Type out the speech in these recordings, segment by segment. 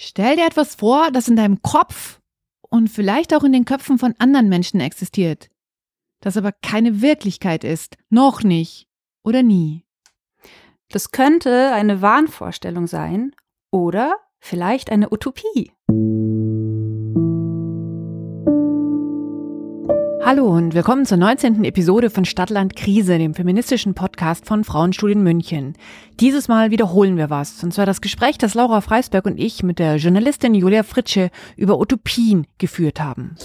Stell dir etwas vor, das in deinem Kopf und vielleicht auch in den Köpfen von anderen Menschen existiert, das aber keine Wirklichkeit ist, noch nicht oder nie. Das könnte eine Wahnvorstellung sein oder vielleicht eine Utopie. Hallo und willkommen zur 19. Episode von Stadtland Krise, dem feministischen Podcast von Frauenstudien München. Dieses Mal wiederholen wir was, und zwar das Gespräch, das Laura Freisberg und ich mit der Journalistin Julia Fritsche über Utopien geführt haben.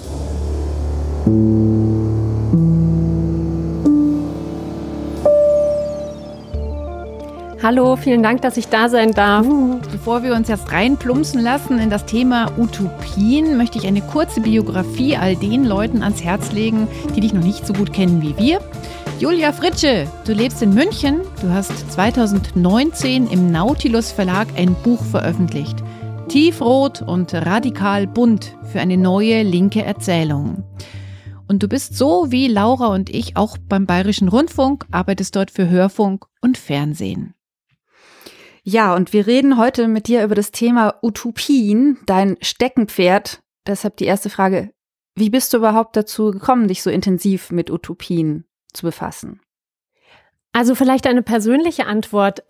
Hallo, vielen Dank, dass ich da sein darf. Bevor wir uns jetzt reinplumpsen lassen in das Thema Utopien, möchte ich eine kurze Biografie all den Leuten ans Herz legen, die dich noch nicht so gut kennen wie wir. Julia Fritsche, du lebst in München. Du hast 2019 im Nautilus Verlag ein Buch veröffentlicht. Tiefrot und radikal bunt für eine neue linke Erzählung. Und du bist so wie Laura und ich auch beim Bayerischen Rundfunk, arbeitest dort für Hörfunk und Fernsehen. Ja, und wir reden heute mit dir über das Thema Utopien, dein Steckenpferd. Deshalb die erste Frage, wie bist du überhaupt dazu gekommen, dich so intensiv mit Utopien zu befassen? Also vielleicht eine persönliche Antwort.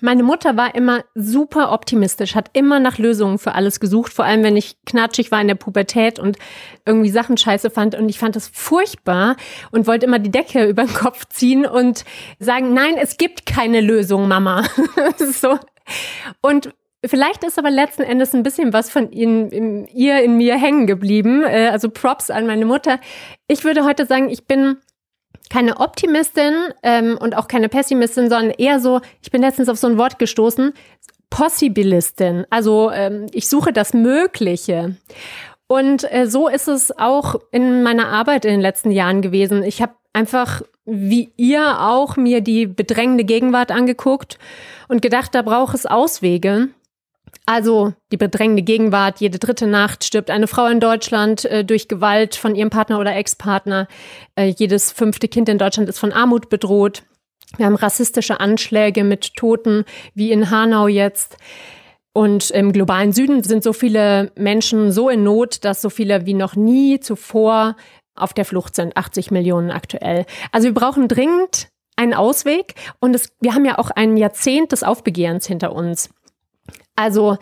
Meine Mutter war immer super optimistisch, hat immer nach Lösungen für alles gesucht, vor allem wenn ich knatschig war in der Pubertät und irgendwie Sachen scheiße fand und ich fand das furchtbar und wollte immer die Decke über den Kopf ziehen und sagen, nein, es gibt keine Lösung, Mama. so. Und Vielleicht ist aber letzten Endes ein bisschen was von Ihnen, in, ihr in mir hängen geblieben. Äh, also Props an meine Mutter. Ich würde heute sagen, ich bin keine Optimistin ähm, und auch keine Pessimistin, sondern eher so, ich bin letztens auf so ein Wort gestoßen, Possibilistin. Also ähm, ich suche das Mögliche. Und äh, so ist es auch in meiner Arbeit in den letzten Jahren gewesen. Ich habe einfach, wie ihr auch, mir die bedrängende Gegenwart angeguckt und gedacht, da braucht es Auswege. Also die bedrängende Gegenwart, jede dritte Nacht stirbt eine Frau in Deutschland äh, durch Gewalt von ihrem Partner oder Ex-Partner. Äh, jedes fünfte Kind in Deutschland ist von Armut bedroht. Wir haben rassistische Anschläge mit Toten, wie in Hanau jetzt. Und im globalen Süden sind so viele Menschen so in Not, dass so viele wie noch nie zuvor auf der Flucht sind. 80 Millionen aktuell. Also wir brauchen dringend einen Ausweg. Und es, wir haben ja auch ein Jahrzehnt des Aufbegehrens hinter uns. Also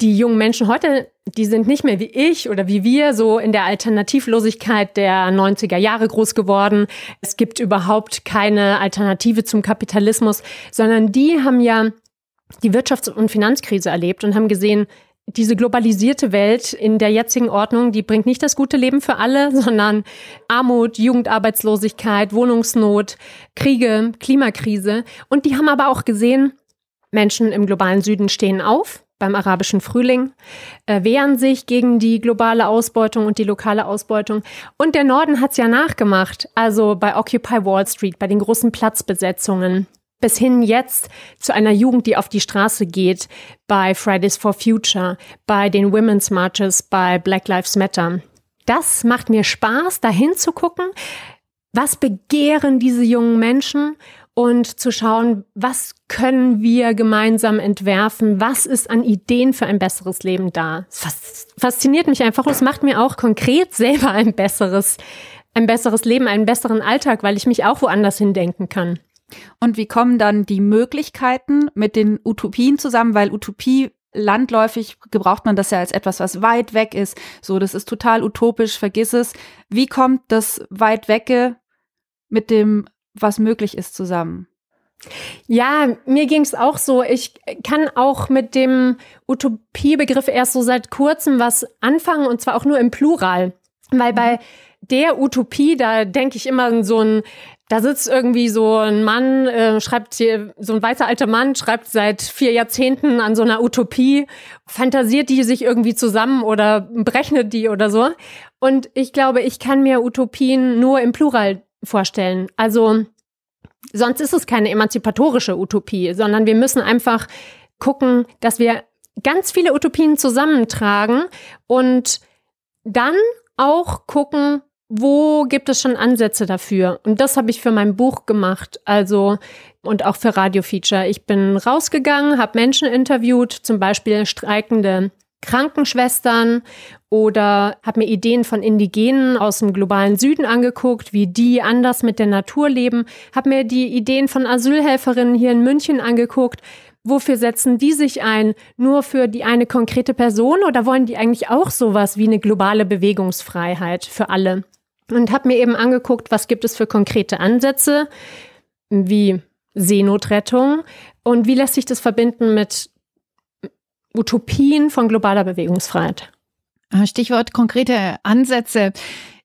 die jungen Menschen heute, die sind nicht mehr wie ich oder wie wir so in der Alternativlosigkeit der 90er Jahre groß geworden. Es gibt überhaupt keine Alternative zum Kapitalismus, sondern die haben ja die Wirtschafts- und Finanzkrise erlebt und haben gesehen, diese globalisierte Welt in der jetzigen Ordnung, die bringt nicht das gute Leben für alle, sondern Armut, Jugendarbeitslosigkeit, Wohnungsnot, Kriege, Klimakrise. Und die haben aber auch gesehen, Menschen im globalen Süden stehen auf beim arabischen Frühling, äh, wehren sich gegen die globale Ausbeutung und die lokale Ausbeutung. Und der Norden hat's ja nachgemacht, also bei Occupy Wall Street, bei den großen Platzbesetzungen. Bis hin jetzt zu einer Jugend, die auf die Straße geht, bei Fridays for Future, bei den Women's Marches, bei Black Lives Matter. Das macht mir Spaß, dahin zu gucken. Was begehren diese jungen Menschen und zu schauen, was können wir gemeinsam entwerfen, was ist an Ideen für ein besseres Leben da. Das fasziniert mich einfach und es macht mir auch konkret selber ein besseres, ein besseres Leben, einen besseren Alltag, weil ich mich auch woanders hindenken kann. Und wie kommen dann die Möglichkeiten mit den Utopien zusammen? Weil Utopie landläufig gebraucht man das ja als etwas, was weit weg ist. So, das ist total utopisch, vergiss es. Wie kommt das weit wecke mit dem was möglich ist zusammen. Ja, mir ging es auch so. Ich kann auch mit dem Utopiebegriff erst so seit kurzem was anfangen und zwar auch nur im Plural. Weil bei der Utopie, da denke ich immer so ein, da sitzt irgendwie so ein Mann, äh, schreibt hier, so ein weißer alter Mann schreibt seit vier Jahrzehnten an so einer Utopie, fantasiert die sich irgendwie zusammen oder berechnet die oder so. Und ich glaube, ich kann mir Utopien nur im Plural vorstellen. Also sonst ist es keine emanzipatorische Utopie, sondern wir müssen einfach gucken, dass wir ganz viele Utopien zusammentragen und dann auch gucken, wo gibt es schon Ansätze dafür? Und das habe ich für mein Buch gemacht. Also und auch für Radiofeature. Ich bin rausgegangen, habe Menschen interviewt, zum Beispiel streikende Krankenschwestern oder habe mir Ideen von Indigenen aus dem globalen Süden angeguckt, wie die anders mit der Natur leben, habe mir die Ideen von Asylhelferinnen hier in München angeguckt. Wofür setzen die sich ein? Nur für die eine konkrete Person oder wollen die eigentlich auch sowas wie eine globale Bewegungsfreiheit für alle? Und habe mir eben angeguckt, was gibt es für konkrete Ansätze, wie Seenotrettung und wie lässt sich das verbinden mit Utopien von globaler Bewegungsfreiheit. Ah, Stichwort konkrete Ansätze.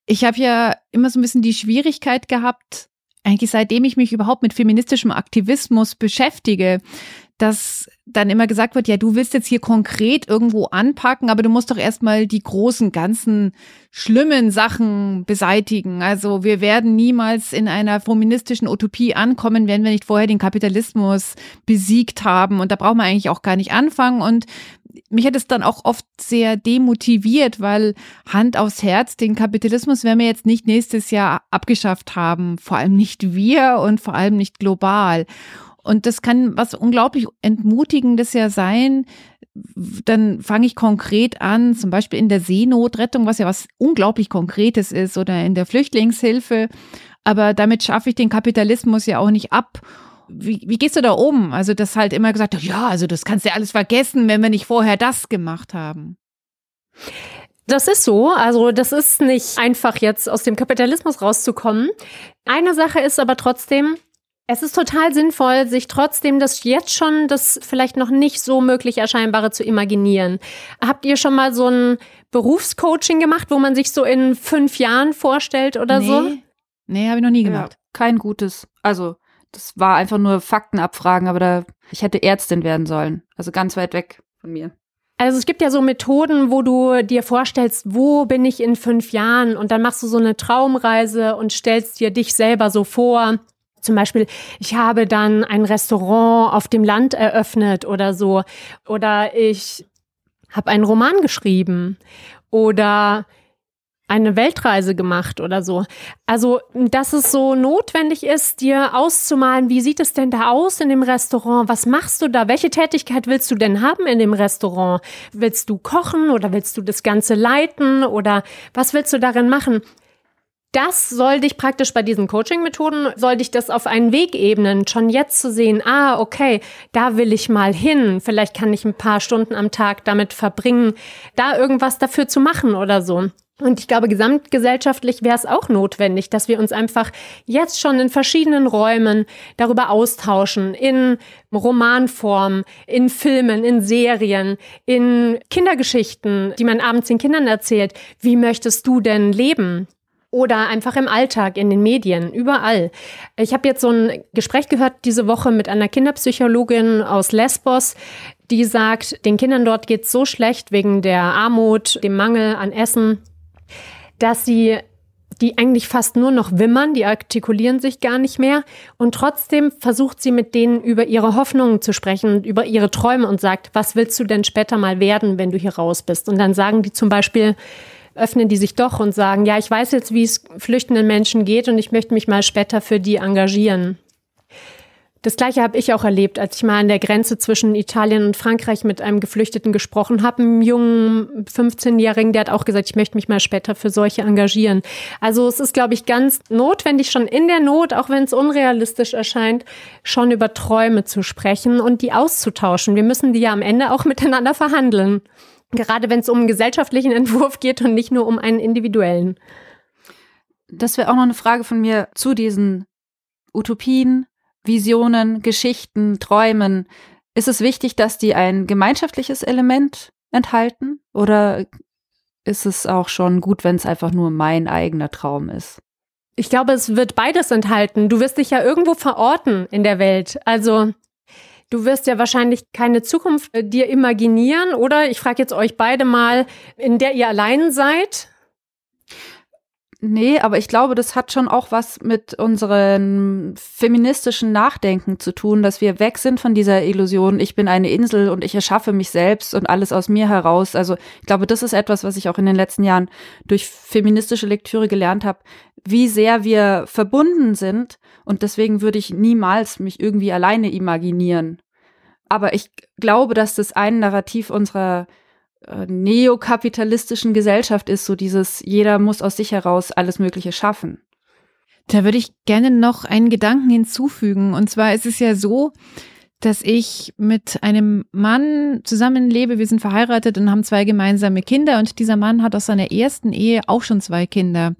Ich habe ja immer so ein bisschen die Schwierigkeit gehabt, eigentlich seitdem ich mich überhaupt mit feministischem Aktivismus beschäftige, dass dann immer gesagt wird, ja, du willst jetzt hier konkret irgendwo anpacken, aber du musst doch erstmal die großen, ganzen schlimmen Sachen beseitigen. Also wir werden niemals in einer feministischen Utopie ankommen, wenn wir nicht vorher den Kapitalismus besiegt haben. Und da braucht man eigentlich auch gar nicht anfangen. Und mich hat es dann auch oft sehr demotiviert, weil Hand aufs Herz, den Kapitalismus werden wir jetzt nicht nächstes Jahr abgeschafft haben. Vor allem nicht wir und vor allem nicht global. Und das kann was unglaublich Entmutigendes ja sein. Dann fange ich konkret an, zum Beispiel in der Seenotrettung, was ja was unglaublich Konkretes ist, oder in der Flüchtlingshilfe. Aber damit schaffe ich den Kapitalismus ja auch nicht ab. Wie, wie gehst du da um? Also, das halt immer gesagt, ja, also das kannst du ja alles vergessen, wenn wir nicht vorher das gemacht haben. Das ist so. Also das ist nicht einfach jetzt aus dem Kapitalismus rauszukommen. Eine Sache ist aber trotzdem, es ist total sinnvoll, sich trotzdem das jetzt schon, das vielleicht noch nicht so möglich erscheinbare zu imaginieren. Habt ihr schon mal so ein Berufscoaching gemacht, wo man sich so in fünf Jahren vorstellt oder nee. so? Nee, habe ich noch nie gemacht. Ja, kein gutes. Also, das war einfach nur Fakten abfragen, aber da, ich hätte Ärztin werden sollen. Also ganz weit weg von mir. Also es gibt ja so Methoden, wo du dir vorstellst, wo bin ich in fünf Jahren? Und dann machst du so eine Traumreise und stellst dir dich selber so vor. Zum Beispiel, ich habe dann ein Restaurant auf dem Land eröffnet oder so. Oder ich habe einen Roman geschrieben. Oder eine Weltreise gemacht oder so. Also, dass es so notwendig ist, dir auszumalen, wie sieht es denn da aus in dem Restaurant? Was machst du da? Welche Tätigkeit willst du denn haben in dem Restaurant? Willst du kochen oder willst du das Ganze leiten oder was willst du darin machen? Das soll dich praktisch bei diesen Coaching-Methoden, soll dich das auf einen Weg ebnen, schon jetzt zu sehen, ah, okay, da will ich mal hin. Vielleicht kann ich ein paar Stunden am Tag damit verbringen, da irgendwas dafür zu machen oder so. Und ich glaube, gesamtgesellschaftlich wäre es auch notwendig, dass wir uns einfach jetzt schon in verschiedenen Räumen darüber austauschen, in Romanform, in Filmen, in Serien, in Kindergeschichten, die man abends den Kindern erzählt. Wie möchtest du denn leben? Oder einfach im Alltag, in den Medien, überall. Ich habe jetzt so ein Gespräch gehört diese Woche mit einer Kinderpsychologin aus Lesbos, die sagt, den Kindern dort geht es so schlecht wegen der Armut, dem Mangel an Essen, dass sie die eigentlich fast nur noch wimmern, die artikulieren sich gar nicht mehr. Und trotzdem versucht sie mit denen über ihre Hoffnungen zu sprechen, über ihre Träume und sagt, was willst du denn später mal werden, wenn du hier raus bist? Und dann sagen die zum Beispiel, öffnen die sich doch und sagen, ja, ich weiß jetzt, wie es flüchtenden Menschen geht und ich möchte mich mal später für die engagieren. Das gleiche habe ich auch erlebt, als ich mal an der Grenze zwischen Italien und Frankreich mit einem Geflüchteten gesprochen habe, einem jungen 15-Jährigen, der hat auch gesagt, ich möchte mich mal später für solche engagieren. Also es ist, glaube ich, ganz notwendig, schon in der Not, auch wenn es unrealistisch erscheint, schon über Träume zu sprechen und die auszutauschen. Wir müssen die ja am Ende auch miteinander verhandeln. Gerade wenn es um einen gesellschaftlichen Entwurf geht und nicht nur um einen individuellen. Das wäre auch noch eine Frage von mir zu diesen Utopien, Visionen, Geschichten, Träumen. Ist es wichtig, dass die ein gemeinschaftliches Element enthalten? Oder ist es auch schon gut, wenn es einfach nur mein eigener Traum ist? Ich glaube, es wird beides enthalten. Du wirst dich ja irgendwo verorten in der Welt. Also Du wirst ja wahrscheinlich keine Zukunft äh, dir imaginieren, oder? Ich frage jetzt euch beide mal, in der ihr allein seid. Nee, aber ich glaube, das hat schon auch was mit unserem feministischen Nachdenken zu tun, dass wir weg sind von dieser Illusion, ich bin eine Insel und ich erschaffe mich selbst und alles aus mir heraus. Also ich glaube, das ist etwas, was ich auch in den letzten Jahren durch feministische Lektüre gelernt habe. wie sehr wir verbunden sind. Und deswegen würde ich niemals mich irgendwie alleine imaginieren. Aber ich glaube, dass das ein Narrativ unserer äh, neokapitalistischen Gesellschaft ist, so dieses, jeder muss aus sich heraus alles Mögliche schaffen. Da würde ich gerne noch einen Gedanken hinzufügen. Und zwar ist es ja so, dass ich mit einem Mann zusammenlebe. Wir sind verheiratet und haben zwei gemeinsame Kinder. Und dieser Mann hat aus seiner ersten Ehe auch schon zwei Kinder.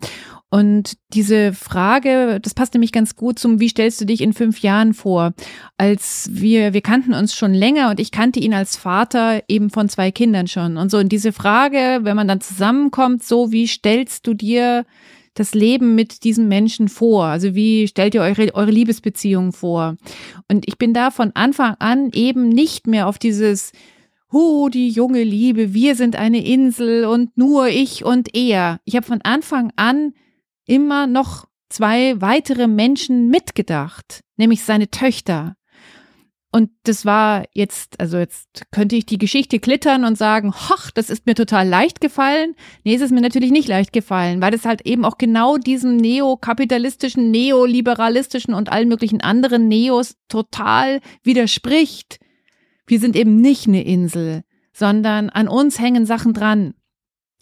Und diese Frage, das passt nämlich ganz gut zum, wie stellst du dich in fünf Jahren vor? Als wir, wir kannten uns schon länger und ich kannte ihn als Vater eben von zwei Kindern schon. Und so, und diese Frage, wenn man dann zusammenkommt, so, wie stellst du dir das Leben mit diesem Menschen vor? Also wie stellt ihr eure, eure Liebesbeziehung vor? Und ich bin da von Anfang an eben nicht mehr auf dieses, Hu, die junge Liebe, wir sind eine Insel und nur ich und er. Ich habe von Anfang an immer noch zwei weitere Menschen mitgedacht, nämlich seine Töchter. Und das war jetzt, also jetzt könnte ich die Geschichte klittern und sagen, hoch, das ist mir total leicht gefallen. Nee, es ist mir natürlich nicht leicht gefallen, weil es halt eben auch genau diesem neokapitalistischen, neoliberalistischen und allen möglichen anderen Neos total widerspricht. Wir sind eben nicht eine Insel, sondern an uns hängen Sachen dran.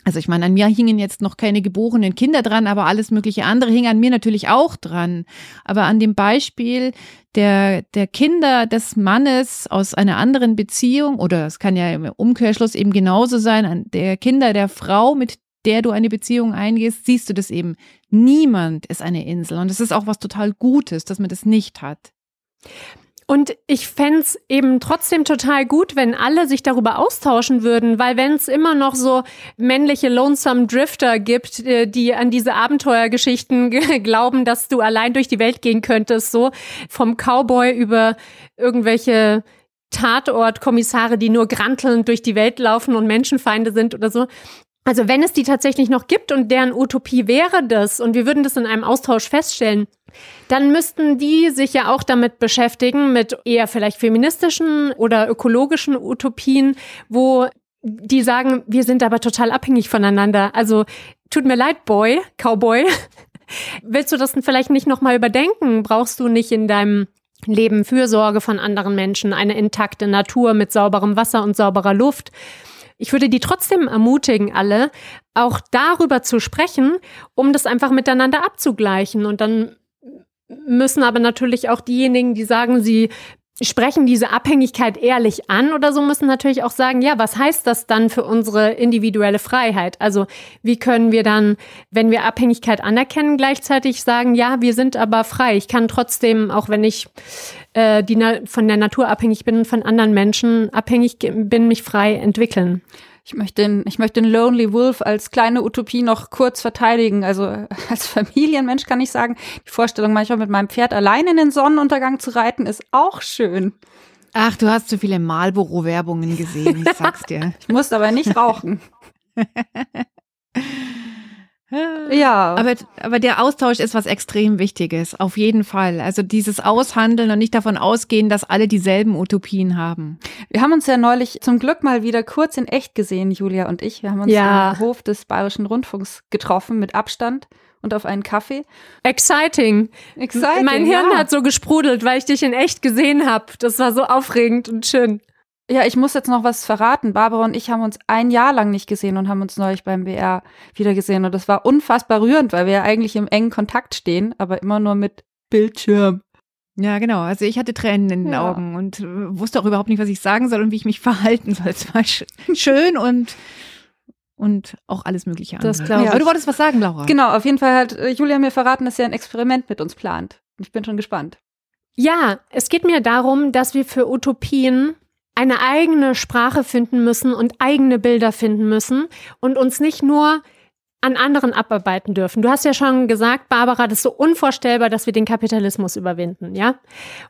Also ich meine, an mir hingen jetzt noch keine geborenen Kinder dran, aber alles mögliche andere hing an mir natürlich auch dran. Aber an dem Beispiel der, der Kinder des Mannes aus einer anderen Beziehung, oder es kann ja im Umkehrschluss eben genauso sein, an der Kinder der Frau, mit der du eine Beziehung eingehst, siehst du das eben. Niemand ist eine Insel. Und es ist auch was total Gutes, dass man das nicht hat. Und ich fände eben trotzdem total gut, wenn alle sich darüber austauschen würden, weil wenn es immer noch so männliche Lonesome Drifter gibt, äh, die an diese Abenteuergeschichten glauben, dass du allein durch die Welt gehen könntest, so vom Cowboy über irgendwelche Tatortkommissare, die nur grantelnd durch die Welt laufen und Menschenfeinde sind oder so. Also wenn es die tatsächlich noch gibt und deren Utopie wäre das und wir würden das in einem Austausch feststellen, dann müssten die sich ja auch damit beschäftigen, mit eher vielleicht feministischen oder ökologischen Utopien, wo die sagen, wir sind aber total abhängig voneinander. Also tut mir leid, Boy, Cowboy. Willst du das denn vielleicht nicht nochmal überdenken? Brauchst du nicht in deinem Leben Fürsorge von anderen Menschen, eine intakte Natur mit sauberem Wasser und sauberer Luft? Ich würde die trotzdem ermutigen, alle auch darüber zu sprechen, um das einfach miteinander abzugleichen. Und dann müssen aber natürlich auch diejenigen, die sagen, sie sprechen diese Abhängigkeit ehrlich an oder so, müssen natürlich auch sagen, ja, was heißt das dann für unsere individuelle Freiheit? Also wie können wir dann, wenn wir Abhängigkeit anerkennen, gleichzeitig sagen, ja, wir sind aber frei. Ich kann trotzdem, auch wenn ich äh, die von der Natur abhängig bin, von anderen Menschen abhängig bin, mich frei entwickeln. Ich möchte, den, ich möchte den Lonely Wolf als kleine Utopie noch kurz verteidigen. Also als Familienmensch kann ich sagen, die Vorstellung, manchmal mit meinem Pferd allein in den Sonnenuntergang zu reiten, ist auch schön. Ach, du hast zu viele Marlboro-Werbungen gesehen, ich sag's dir. ich muss aber nicht rauchen. Ja. Aber, aber der Austausch ist was extrem Wichtiges, auf jeden Fall. Also dieses Aushandeln und nicht davon ausgehen, dass alle dieselben Utopien haben. Wir haben uns ja neulich zum Glück mal wieder kurz in echt gesehen, Julia und ich. Wir haben uns ja. am Hof des Bayerischen Rundfunks getroffen mit Abstand und auf einen Kaffee. Exciting. Exciting. Mein Hirn ja. hat so gesprudelt, weil ich dich in echt gesehen habe. Das war so aufregend und schön. Ja, ich muss jetzt noch was verraten. Barbara und ich haben uns ein Jahr lang nicht gesehen und haben uns neulich beim BR wieder gesehen. Und das war unfassbar rührend, weil wir ja eigentlich im engen Kontakt stehen, aber immer nur mit Bildschirm. Ja, genau. Also ich hatte Tränen in den ja. Augen und äh, wusste auch überhaupt nicht, was ich sagen soll und wie ich mich verhalten soll. Es war schön und und auch alles mögliche andere. Das glaube ich. Aber du wolltest was sagen, Laura. Genau, auf jeden Fall hat äh, Julia mir verraten, dass sie ein Experiment mit uns plant. Ich bin schon gespannt. Ja, es geht mir darum, dass wir für Utopien eine eigene Sprache finden müssen und eigene Bilder finden müssen und uns nicht nur an anderen abarbeiten dürfen. Du hast ja schon gesagt, Barbara, das ist so unvorstellbar, dass wir den Kapitalismus überwinden, ja?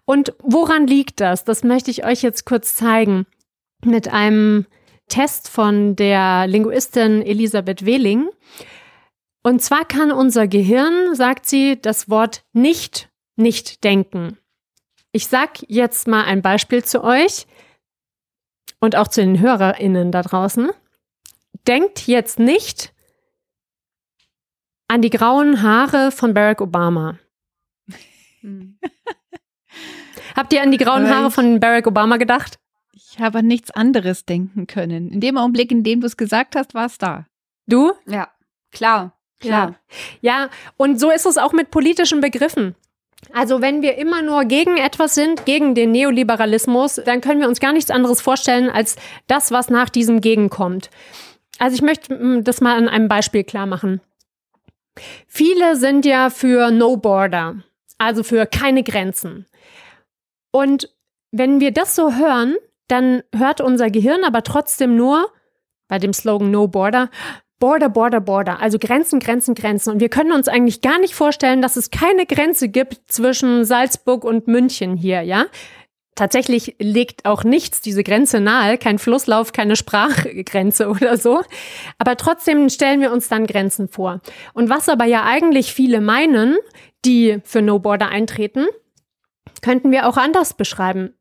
Und woran liegt das? Das möchte ich euch jetzt kurz zeigen mit einem Test von der Linguistin Elisabeth Wehling. Und zwar kann unser Gehirn, sagt sie, das Wort nicht nicht denken. Ich sag jetzt mal ein Beispiel zu euch und auch zu den HörerInnen da draußen. Denkt jetzt nicht an die grauen Haare von Barack Obama. Habt ihr an die grauen Haare von Barack Obama gedacht? Ich habe an nichts anderes denken können. In dem Augenblick, in dem du es gesagt hast, war es da. Du? Ja, klar, klar. Ja. ja, und so ist es auch mit politischen Begriffen. Also wenn wir immer nur gegen etwas sind, gegen den Neoliberalismus, dann können wir uns gar nichts anderes vorstellen als das, was nach diesem Gegenkommt. Also ich möchte mm, das mal an einem Beispiel klar machen. Viele sind ja für No Border, also für keine Grenzen. Und wenn wir das so hören, dann hört unser Gehirn aber trotzdem nur bei dem Slogan No Border, Border, Border, Border, also Grenzen, Grenzen, Grenzen. Und wir können uns eigentlich gar nicht vorstellen, dass es keine Grenze gibt zwischen Salzburg und München hier, ja? Tatsächlich legt auch nichts diese Grenze nahe, kein Flusslauf, keine Sprachgrenze oder so. Aber trotzdem stellen wir uns dann Grenzen vor. Und was aber ja eigentlich viele meinen, die für No Border eintreten, könnten wir auch anders beschreiben.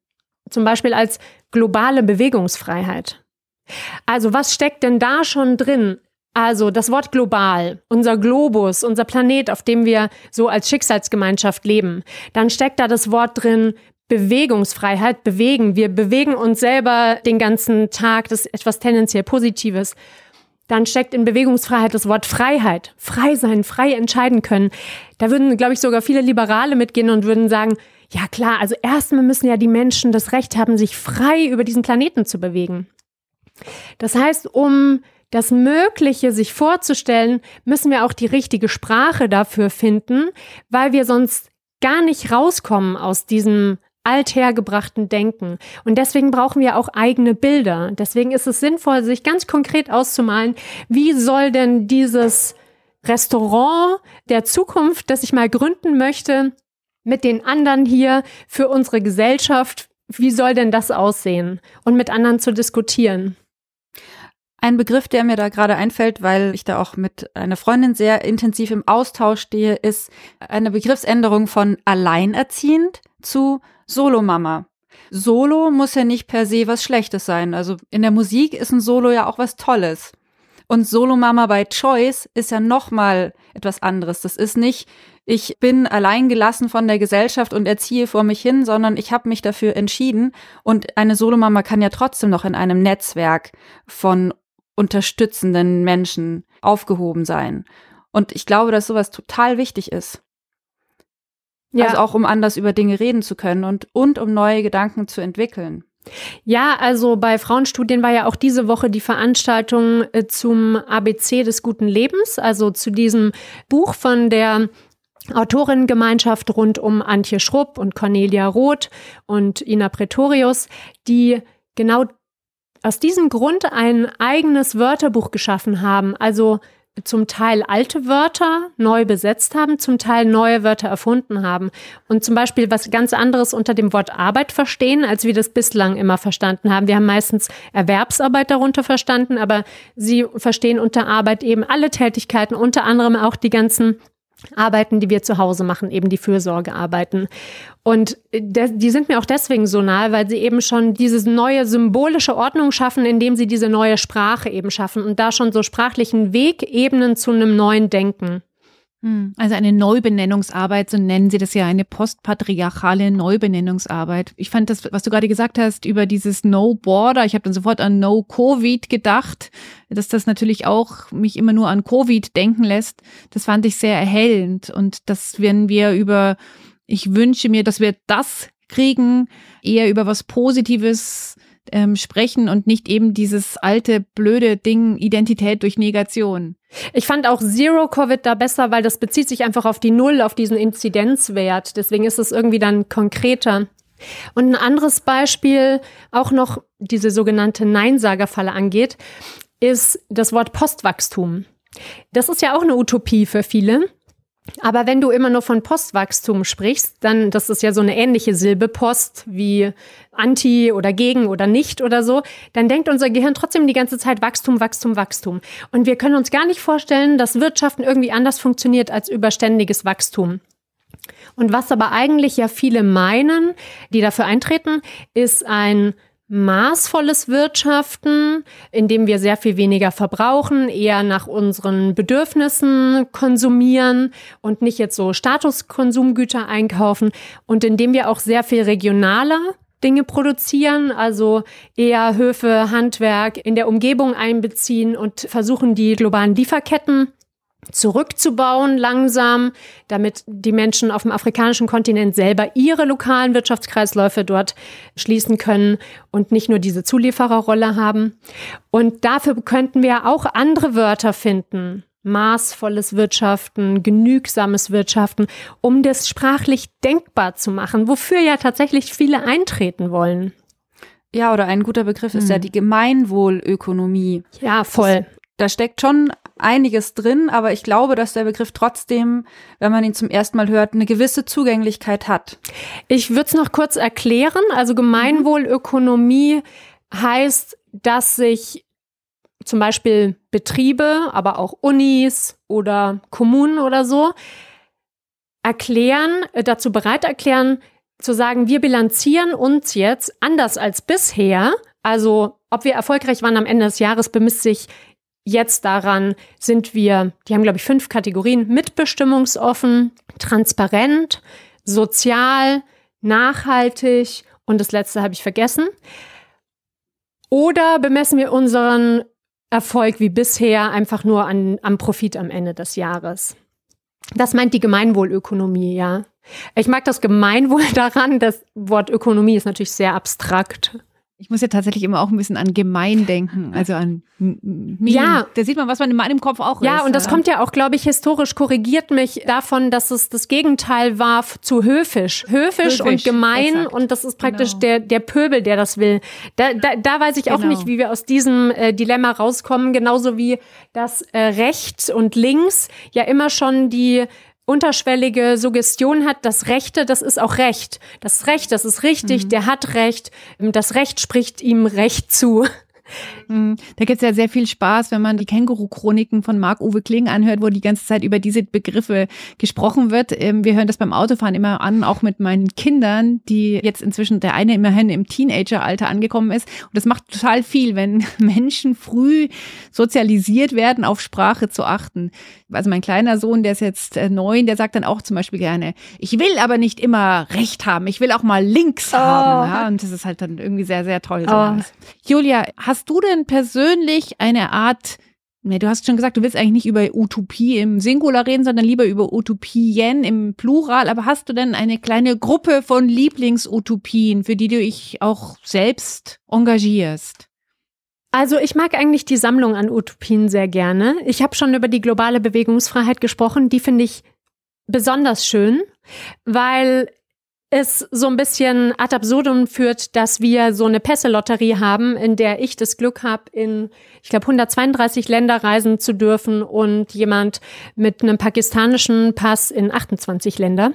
Zum Beispiel als globale Bewegungsfreiheit. Also was steckt denn da schon drin? Also das Wort global, unser Globus, unser Planet, auf dem wir so als Schicksalsgemeinschaft leben. Dann steckt da das Wort drin Bewegungsfreiheit, bewegen. Wir bewegen uns selber den ganzen Tag, das ist etwas tendenziell Positives. Dann steckt in Bewegungsfreiheit das Wort Freiheit, frei sein, frei entscheiden können. Da würden, glaube ich, sogar viele Liberale mitgehen und würden sagen, ja klar, also erstmal müssen ja die Menschen das Recht haben, sich frei über diesen Planeten zu bewegen. Das heißt, um das Mögliche sich vorzustellen, müssen wir auch die richtige Sprache dafür finden, weil wir sonst gar nicht rauskommen aus diesem althergebrachten Denken. Und deswegen brauchen wir auch eigene Bilder. Deswegen ist es sinnvoll, sich ganz konkret auszumalen, wie soll denn dieses Restaurant der Zukunft, das ich mal gründen möchte, mit den anderen hier für unsere Gesellschaft, wie soll denn das aussehen? Und mit anderen zu diskutieren. Ein Begriff, der mir da gerade einfällt, weil ich da auch mit einer Freundin sehr intensiv im Austausch stehe, ist eine Begriffsänderung von alleinerziehend zu Solomama. Solo muss ja nicht per se was Schlechtes sein. Also in der Musik ist ein Solo ja auch was Tolles. Und Solomama by Choice ist ja nochmal etwas anderes. Das ist nicht, ich bin allein gelassen von der Gesellschaft und erziehe vor mich hin, sondern ich habe mich dafür entschieden. Und eine Solomama kann ja trotzdem noch in einem Netzwerk von unterstützenden Menschen aufgehoben sein. Und ich glaube, dass sowas total wichtig ist. Ja. Also auch um anders über Dinge reden zu können und, und um neue Gedanken zu entwickeln. Ja, also bei Frauenstudien war ja auch diese Woche die Veranstaltung äh, zum ABC des guten Lebens, also zu diesem Buch von der Autorinnengemeinschaft rund um Antje Schrupp und Cornelia Roth und Ina Pretorius, die genau aus diesem Grund ein eigenes Wörterbuch geschaffen haben, also zum Teil alte Wörter neu besetzt haben, zum Teil neue Wörter erfunden haben und zum Beispiel was ganz anderes unter dem Wort Arbeit verstehen, als wir das bislang immer verstanden haben. Wir haben meistens Erwerbsarbeit darunter verstanden, aber sie verstehen unter Arbeit eben alle Tätigkeiten, unter anderem auch die ganzen Arbeiten, die wir zu Hause machen, eben die Fürsorgearbeiten. Und die sind mir auch deswegen so nahe, weil sie eben schon diese neue symbolische Ordnung schaffen, indem sie diese neue Sprache eben schaffen und da schon so sprachlichen Wegebenen zu einem neuen Denken. Hm. Also eine Neubenennungsarbeit, so nennen Sie das ja, eine postpatriarchale Neubenennungsarbeit. Ich fand das, was du gerade gesagt hast über dieses No Border, ich habe dann sofort an No Covid gedacht, dass das natürlich auch mich immer nur an Covid denken lässt. Das fand ich sehr erhellend und dass wenn wir über, ich wünsche mir, dass wir das kriegen, eher über was Positives ähm, sprechen und nicht eben dieses alte blöde Ding Identität durch Negation. Ich fand auch Zero Covid da besser, weil das bezieht sich einfach auf die Null, auf diesen Inzidenzwert. Deswegen ist es irgendwie dann konkreter. Und ein anderes Beispiel, auch noch diese sogenannte Neinsagerfalle angeht, ist das Wort Postwachstum. Das ist ja auch eine Utopie für viele. Aber wenn du immer nur von Postwachstum sprichst, dann, das ist ja so eine ähnliche Silbe, Post, wie anti oder gegen oder nicht oder so, dann denkt unser Gehirn trotzdem die ganze Zeit Wachstum, Wachstum, Wachstum. Und wir können uns gar nicht vorstellen, dass Wirtschaften irgendwie anders funktioniert als überständiges Wachstum. Und was aber eigentlich ja viele meinen, die dafür eintreten, ist ein maßvolles Wirtschaften, indem wir sehr viel weniger verbrauchen, eher nach unseren Bedürfnissen konsumieren und nicht jetzt so Statuskonsumgüter einkaufen und indem wir auch sehr viel regionaler Dinge produzieren, also eher Höfe, Handwerk in der Umgebung einbeziehen und versuchen, die globalen Lieferketten zurückzubauen langsam, damit die Menschen auf dem afrikanischen Kontinent selber ihre lokalen Wirtschaftskreisläufe dort schließen können und nicht nur diese Zuliefererrolle haben. Und dafür könnten wir auch andere Wörter finden. Maßvolles Wirtschaften, genügsames Wirtschaften, um das sprachlich denkbar zu machen, wofür ja tatsächlich viele eintreten wollen. Ja, oder ein guter Begriff ist hm. ja die Gemeinwohlökonomie. Ja, voll. Da steckt schon einiges drin, aber ich glaube, dass der Begriff trotzdem, wenn man ihn zum ersten Mal hört, eine gewisse Zugänglichkeit hat. Ich würde es noch kurz erklären. Also Gemeinwohlökonomie heißt, dass sich zum Beispiel Betriebe, aber auch Unis oder Kommunen oder so erklären, äh, dazu bereit erklären, zu sagen, wir bilanzieren uns jetzt anders als bisher. Also ob wir erfolgreich waren am Ende des Jahres, bemisst sich jetzt daran, sind wir, die haben, glaube ich, fünf Kategorien, mitbestimmungsoffen, transparent, sozial, nachhaltig und das letzte habe ich vergessen. Oder bemessen wir unseren Erfolg wie bisher einfach nur an, am Profit am Ende des Jahres? Das meint die Gemeinwohlökonomie, ja. Ich mag das Gemeinwohl daran, das Wort Ökonomie ist natürlich sehr abstrakt. Ich muss ja tatsächlich immer auch ein bisschen an gemein denken, also an ja, da sieht man, was man in meinem Kopf auch Ja, ist, und das ja. kommt ja auch, glaube ich, historisch korrigiert mich davon, dass es das Gegenteil war zu höfisch. Höfisch, höfisch und gemein exakt. und das ist praktisch genau. der der Pöbel, der das will. Da, da, da weiß ich genau. auch nicht, wie wir aus diesem äh, Dilemma rauskommen, genauso wie das äh, rechts und links ja immer schon die unterschwellige Suggestion hat, das Rechte, das ist auch Recht. Das Recht, das ist richtig, mhm. der hat Recht, das Recht spricht ihm Recht zu. Mhm. Da gibt es ja sehr viel Spaß, wenn man die Känguru-Chroniken von Marc-Uwe Kling anhört, wo die ganze Zeit über diese Begriffe gesprochen wird. Ähm, wir hören das beim Autofahren immer an, auch mit meinen Kindern, die jetzt inzwischen der eine immerhin im Teenager-Alter angekommen ist. Und das macht total viel, wenn Menschen früh sozialisiert werden, auf Sprache zu achten. Also mein kleiner Sohn, der ist jetzt äh, neun, der sagt dann auch zum Beispiel gerne, ich will aber nicht immer Recht haben, ich will auch mal links oh. haben. Ja, und das ist halt dann irgendwie sehr, sehr toll. Oh. Julia, hast Hast du denn persönlich eine Art, ne, du hast schon gesagt, du willst eigentlich nicht über Utopie im Singular reden, sondern lieber über Utopien im Plural, aber hast du denn eine kleine Gruppe von Lieblingsutopien, für die du dich auch selbst engagierst? Also ich mag eigentlich die Sammlung an Utopien sehr gerne. Ich habe schon über die globale Bewegungsfreiheit gesprochen, die finde ich besonders schön, weil es so ein bisschen ad absurdum führt, dass wir so eine Pässe-Lotterie haben, in der ich das Glück habe, in, ich glaube, 132 Länder reisen zu dürfen und jemand mit einem pakistanischen Pass in 28 Länder.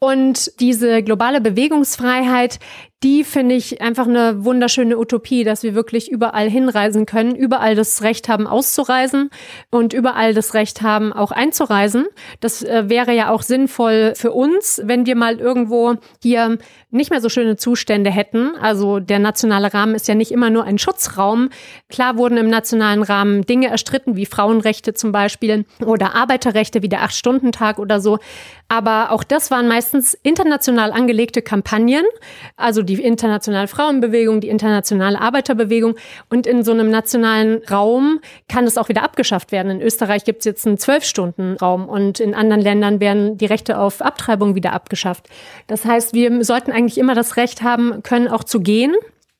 Und diese globale Bewegungsfreiheit, die finde ich einfach eine wunderschöne Utopie, dass wir wirklich überall hinreisen können, überall das Recht haben auszureisen und überall das Recht haben auch einzureisen. Das äh, wäre ja auch sinnvoll für uns, wenn wir mal irgendwo hier nicht mehr so schöne Zustände hätten. Also der nationale Rahmen ist ja nicht immer nur ein Schutzraum. Klar wurden im nationalen Rahmen Dinge erstritten, wie Frauenrechte zum Beispiel oder Arbeiterrechte wie der Acht-Stunden-Tag oder so. Aber auch das waren meistens international angelegte Kampagnen. Also die internationale Frauenbewegung, die internationale Arbeiterbewegung. Und in so einem nationalen Raum kann es auch wieder abgeschafft werden. In Österreich gibt es jetzt einen Zwölf-Stunden-Raum und in anderen Ländern werden die Rechte auf Abtreibung wieder abgeschafft. Das heißt, wir sollten eigentlich immer das Recht haben können, auch zu gehen.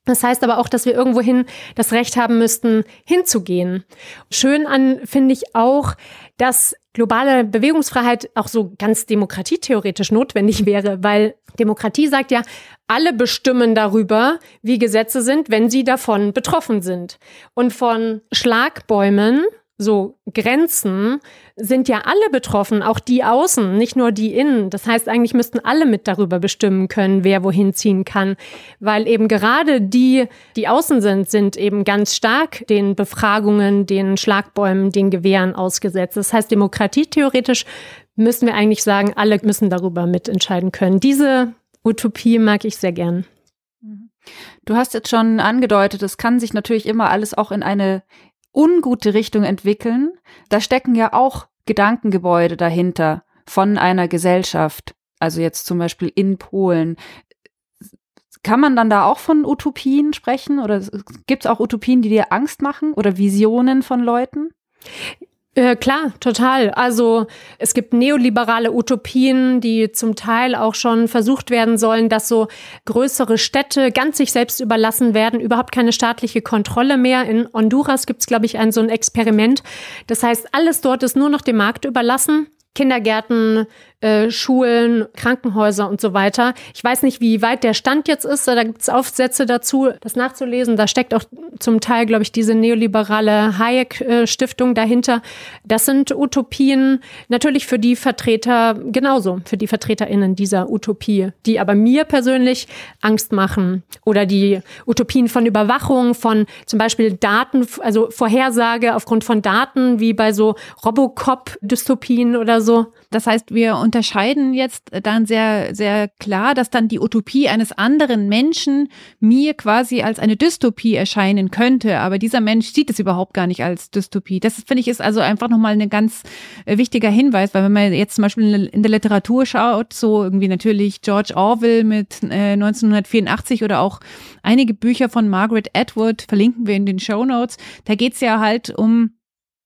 Das heißt aber auch, dass wir irgendwohin das Recht haben müssten, hinzugehen. Schön an finde ich auch, dass globale Bewegungsfreiheit auch so ganz demokratietheoretisch notwendig wäre, weil Demokratie sagt ja, alle bestimmen darüber, wie Gesetze sind, wenn sie davon betroffen sind. Und von Schlagbäumen so Grenzen sind ja alle betroffen, auch die außen, nicht nur die innen. Das heißt, eigentlich müssten alle mit darüber bestimmen können, wer wohin ziehen kann, weil eben gerade die, die außen sind, sind eben ganz stark den Befragungen, den Schlagbäumen, den Gewehren ausgesetzt. Das heißt, Demokratie theoretisch müssen wir eigentlich sagen, alle müssen darüber mitentscheiden können. Diese Utopie mag ich sehr gern. Du hast jetzt schon angedeutet, es kann sich natürlich immer alles auch in eine ungute Richtung entwickeln. Da stecken ja auch Gedankengebäude dahinter von einer Gesellschaft. Also jetzt zum Beispiel in Polen. Kann man dann da auch von Utopien sprechen? Oder gibt es auch Utopien, die dir Angst machen oder Visionen von Leuten? Äh, klar, total. Also es gibt neoliberale Utopien, die zum Teil auch schon versucht werden sollen, dass so größere Städte ganz sich selbst überlassen werden, überhaupt keine staatliche Kontrolle mehr. In Honduras gibt es, glaube ich, ein so ein Experiment. Das heißt, alles dort ist nur noch dem Markt überlassen. Kindergärten, äh, Schulen, Krankenhäuser und so weiter. Ich weiß nicht, wie weit der Stand jetzt ist. Da gibt es Aufsätze dazu, das nachzulesen. Da steckt auch zum Teil, glaube ich, diese neoliberale Hayek-Stiftung dahinter. Das sind Utopien natürlich für die Vertreter genauso, für die VertreterInnen dieser Utopie, die aber mir persönlich Angst machen. Oder die Utopien von Überwachung, von zum Beispiel Daten, also Vorhersage aufgrund von Daten, wie bei so Robocop-Dystopien oder so. Das heißt, wir unterscheiden jetzt dann sehr, sehr klar, dass dann die Utopie eines anderen Menschen mir quasi als eine Dystopie erscheinen könnte. Aber dieser Mensch sieht es überhaupt gar nicht als Dystopie. Das finde ich ist also einfach nochmal ein ganz äh, wichtiger Hinweis, weil wenn man jetzt zum Beispiel in der Literatur schaut, so irgendwie natürlich George Orwell mit äh, 1984 oder auch einige Bücher von Margaret Atwood verlinken wir in den Show Notes. Da geht's ja halt um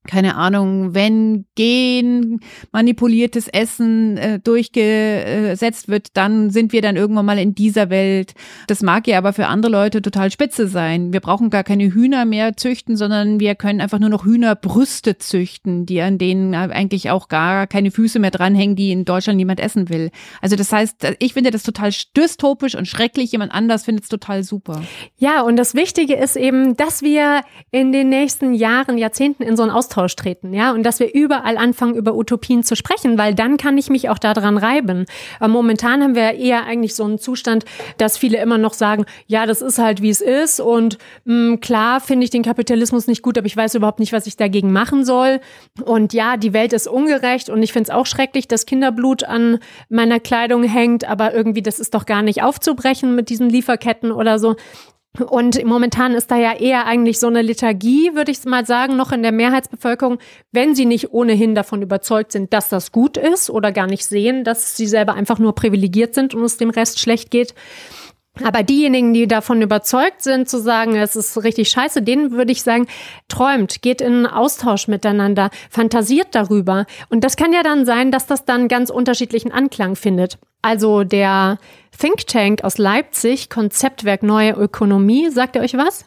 keine Ahnung, wenn gen manipuliertes Essen äh, durchgesetzt wird, dann sind wir dann irgendwann mal in dieser Welt. Das mag ja aber für andere Leute total spitze sein. Wir brauchen gar keine Hühner mehr züchten, sondern wir können einfach nur noch Hühnerbrüste züchten, die an denen eigentlich auch gar keine Füße mehr dranhängen, die in Deutschland niemand essen will. Also das heißt, ich finde das total dystopisch und schrecklich. Jemand anders findet es total super. Ja, und das Wichtige ist eben, dass wir in den nächsten Jahren, Jahrzehnten in so einen Austausch Austausch treten, ja, und dass wir überall anfangen, über Utopien zu sprechen, weil dann kann ich mich auch daran reiben. Aber momentan haben wir eher eigentlich so einen Zustand, dass viele immer noch sagen, ja, das ist halt, wie es ist und mh, mm, klar finde ich den Kapitalismus nicht gut, aber ich weiß überhaupt nicht, was ich dagegen machen soll. Und ja, die Welt ist ungerecht und ich finde es auch schrecklich, dass Kinderblut an meiner Kleidung hängt, aber irgendwie, das ist doch gar nicht aufzubrechen mit diesen Lieferketten oder so. Und momentan ist da ja eher eigentlich so eine Lethargie, würde ich mal sagen, noch in der Mehrheitsbevölkerung, wenn sie nicht ohnehin davon überzeugt sind, dass das gut ist oder gar nicht sehen, dass sie selber einfach nur privilegiert sind und es dem Rest schlecht geht. Aber diejenigen, die davon überzeugt sind, zu sagen, es ist richtig scheiße, denen würde ich sagen, träumt, geht in Austausch miteinander, fantasiert darüber. Und das kann ja dann sein, dass das dann ganz unterschiedlichen Anklang findet. Also der Think Tank aus Leipzig, Konzeptwerk Neue Ökonomie, sagt ihr euch was?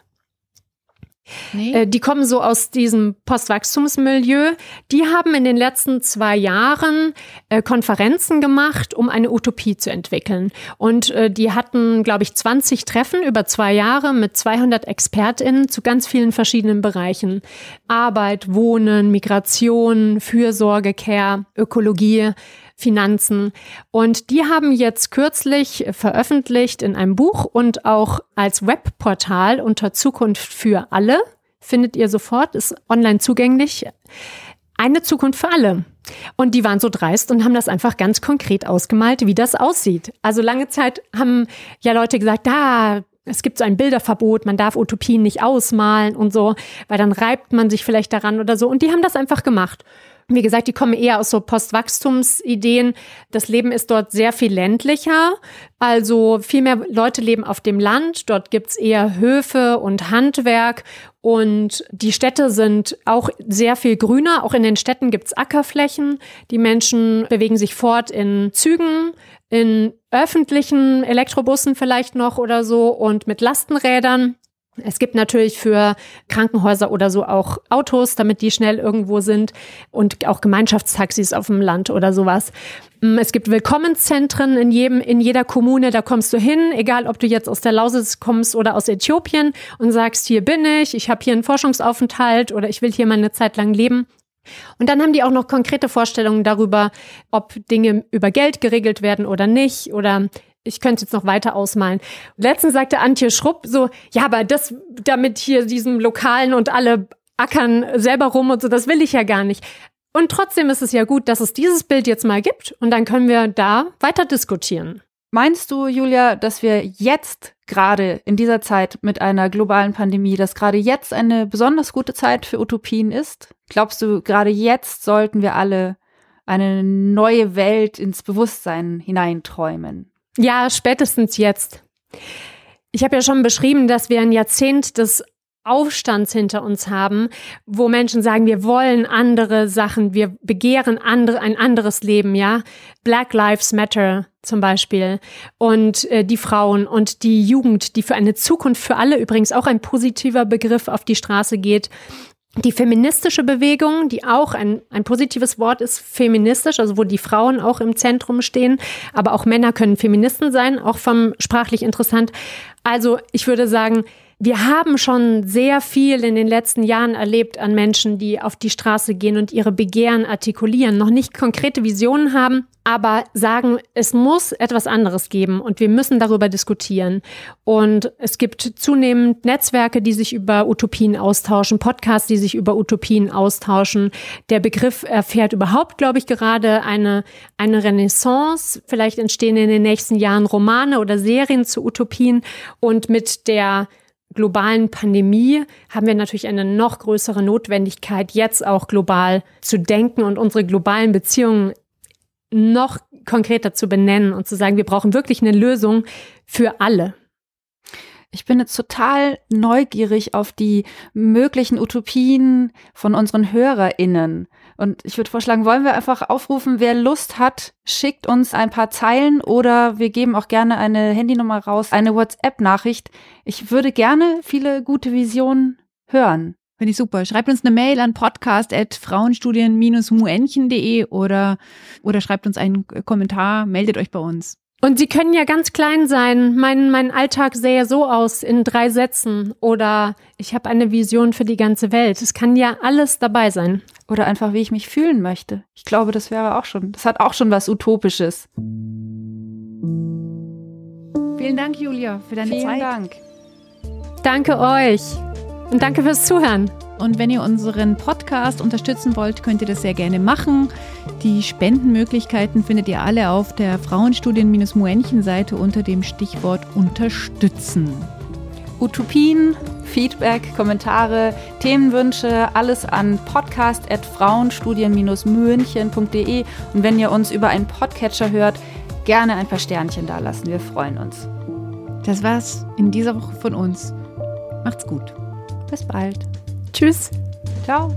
Nee. Äh, die kommen so aus diesem Postwachstumsmilieu. Die haben in den letzten zwei Jahren äh, Konferenzen gemacht, um eine Utopie zu entwickeln. Und äh, die hatten, glaube ich, 20 Treffen über zwei Jahre mit 200 ExpertInnen zu ganz vielen verschiedenen Bereichen. Arbeit, Wohnen, Migration, Fürsorge, Care, Ökologie, Finanzen. Und die haben jetzt kürzlich veröffentlicht in einem Buch und auch als Webportal unter Zukunft für alle, findet ihr sofort, ist online zugänglich, eine Zukunft für alle. Und die waren so dreist und haben das einfach ganz konkret ausgemalt, wie das aussieht. Also lange Zeit haben ja Leute gesagt, da, es gibt so ein Bilderverbot, man darf Utopien nicht ausmalen und so, weil dann reibt man sich vielleicht daran oder so. Und die haben das einfach gemacht. Wie gesagt, die kommen eher aus so Postwachstumsideen. Das Leben ist dort sehr viel ländlicher. Also viel mehr Leute leben auf dem Land. Dort gibt's eher Höfe und Handwerk. Und die Städte sind auch sehr viel grüner. Auch in den Städten gibt's Ackerflächen. Die Menschen bewegen sich fort in Zügen, in öffentlichen Elektrobussen vielleicht noch oder so und mit Lastenrädern. Es gibt natürlich für Krankenhäuser oder so auch Autos, damit die schnell irgendwo sind und auch Gemeinschaftstaxis auf dem Land oder sowas. Mm, es gibt Willkommenszentren in jedem, in jeder Kommune, da kommst du hin, egal ob du jetzt aus der Lausitz kommst oder aus Äthiopien und sagst, hier bin ich, ich habe hier einen Forschungsaufenthalt oder ich will hier mal eine Zeit lang leben. Und dann haben die auch noch konkrete Vorstellungen darüber, ob Dinge über Geld geregelt werden oder nicht oder ich könnte jetzt noch weiter ausmalen. Letztens sagte Antje Schrupp so, ja, aber das damit hier diesem Lokalen und alle ackern selber rum und so, das will ich ja gar nicht. Und trotzdem ist es ja gut, dass es dieses Bild jetzt mal gibt und dann können wir da weiter diskutieren. Meinst du, Julia, dass wir jetzt gerade in dieser Zeit mit einer globalen Pandemie, dass gerade jetzt eine besonders gute Zeit für Utopien ist? Glaubst du, gerade jetzt sollten wir alle eine neue Welt ins Bewusstsein hineinträumen? Ja, spätestens jetzt. Ich habe ja schon beschrieben, dass wir ein Jahrzehnt des Aufstands hinter uns haben, wo Menschen sagen, wir wollen andere Sachen, wir begehren andere, ein anderes Leben, ja. Black Lives Matter zum Beispiel und äh, die Frauen und die Jugend, die für eine Zukunft für alle übrigens auch ein positiver Begriff auf die Straße geht. Die feministische Bewegung, die auch ein, ein positives Wort ist, feministisch, also wo die Frauen auch im Zentrum stehen, aber auch Männer können Feministen sein, auch vom sprachlich interessant. Also ich würde sagen, wir haben schon sehr viel in den letzten Jahren erlebt an Menschen, die auf die Straße gehen und ihre Begehren artikulieren, noch nicht konkrete Visionen haben, aber sagen, es muss etwas anderes geben und wir müssen darüber diskutieren. Und es gibt zunehmend Netzwerke, die sich über Utopien austauschen, Podcasts, die sich über Utopien austauschen. Der Begriff erfährt überhaupt, glaube ich, gerade eine, eine Renaissance. Vielleicht entstehen in den nächsten Jahren Romane oder Serien zu Utopien und mit der globalen Pandemie haben wir natürlich eine noch größere Notwendigkeit, jetzt auch global zu denken und unsere globalen Beziehungen noch konkreter zu benennen und zu sagen, wir brauchen wirklich eine Lösung für alle. Ich bin jetzt total neugierig auf die möglichen Utopien von unseren HörerInnen. Und ich würde vorschlagen, wollen wir einfach aufrufen, wer Lust hat, schickt uns ein paar Zeilen oder wir geben auch gerne eine Handynummer raus, eine WhatsApp-Nachricht. Ich würde gerne viele gute Visionen hören. Finde ich super. Schreibt uns eine Mail an podcast.frauenstudien-muenchen.de oder, oder schreibt uns einen Kommentar, meldet euch bei uns. Und sie können ja ganz klein sein. Mein, mein Alltag sähe so aus in drei Sätzen. Oder ich habe eine Vision für die ganze Welt. Es kann ja alles dabei sein. Oder einfach, wie ich mich fühlen möchte. Ich glaube, das wäre auch schon, das hat auch schon was Utopisches. Vielen Dank, Julia, für deine Vielen Zeit. Vielen Dank. Danke euch. Und danke fürs Zuhören. Und wenn ihr unseren Podcast unterstützen wollt, könnt ihr das sehr gerne machen. Die Spendenmöglichkeiten findet ihr alle auf der Frauenstudien-Muenchen-Seite unter dem Stichwort Unterstützen. Utopien, Feedback, Kommentare, Themenwünsche, alles an podcast.frauenstudien-münchen.de und wenn ihr uns über einen Podcatcher hört, gerne ein paar Sternchen dalassen. Wir freuen uns. Das war's in dieser Woche von uns. Macht's gut. Bis bald. Tschüss. Ciao.